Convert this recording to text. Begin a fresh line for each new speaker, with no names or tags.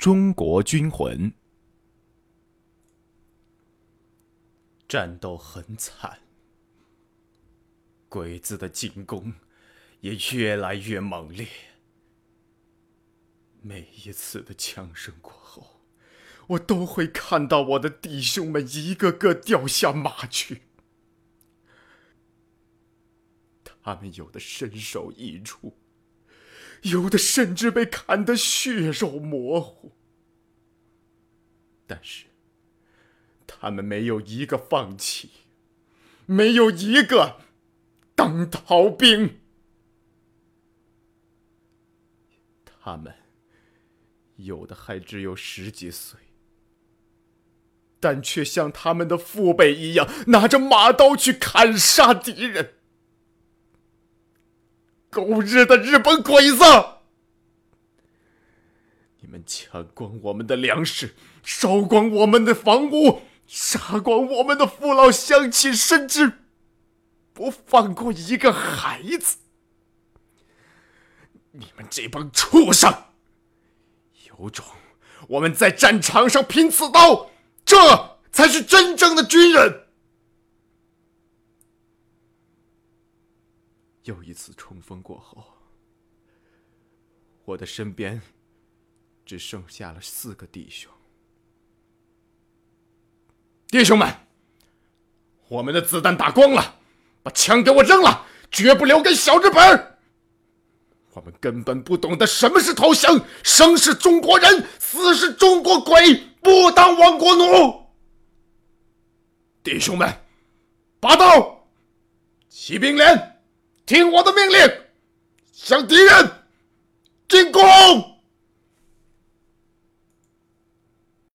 中国军魂。
战斗很惨，鬼子的进攻也越来越猛烈。每一次的枪声过后，我都会看到我的弟兄们一个个掉下马去。他们有的身首异处，有的甚至被砍得血肉模糊，但是。他们没有一个放弃，没有一个当逃兵。他们有的还只有十几岁，但却像他们的父辈一样，拿着马刀去砍杀敌人。狗日的日本鬼子！你们抢光我们的粮食，烧光我们的房屋。杀光我们的父老乡亲，甚至不放过一个孩子！你们这帮畜生，有种我们在战场上拼刺刀，这才是真正的军人！又一次冲锋过后，我的身边只剩下了四个弟兄。弟兄们，我们的子弹打光了，把枪给我扔了，绝不留给小日本我们根本不懂得什么是投降，生是中国人，死是中国鬼，不当亡国奴。弟兄们，拔刀，骑兵连，听我的命令，向敌人进攻！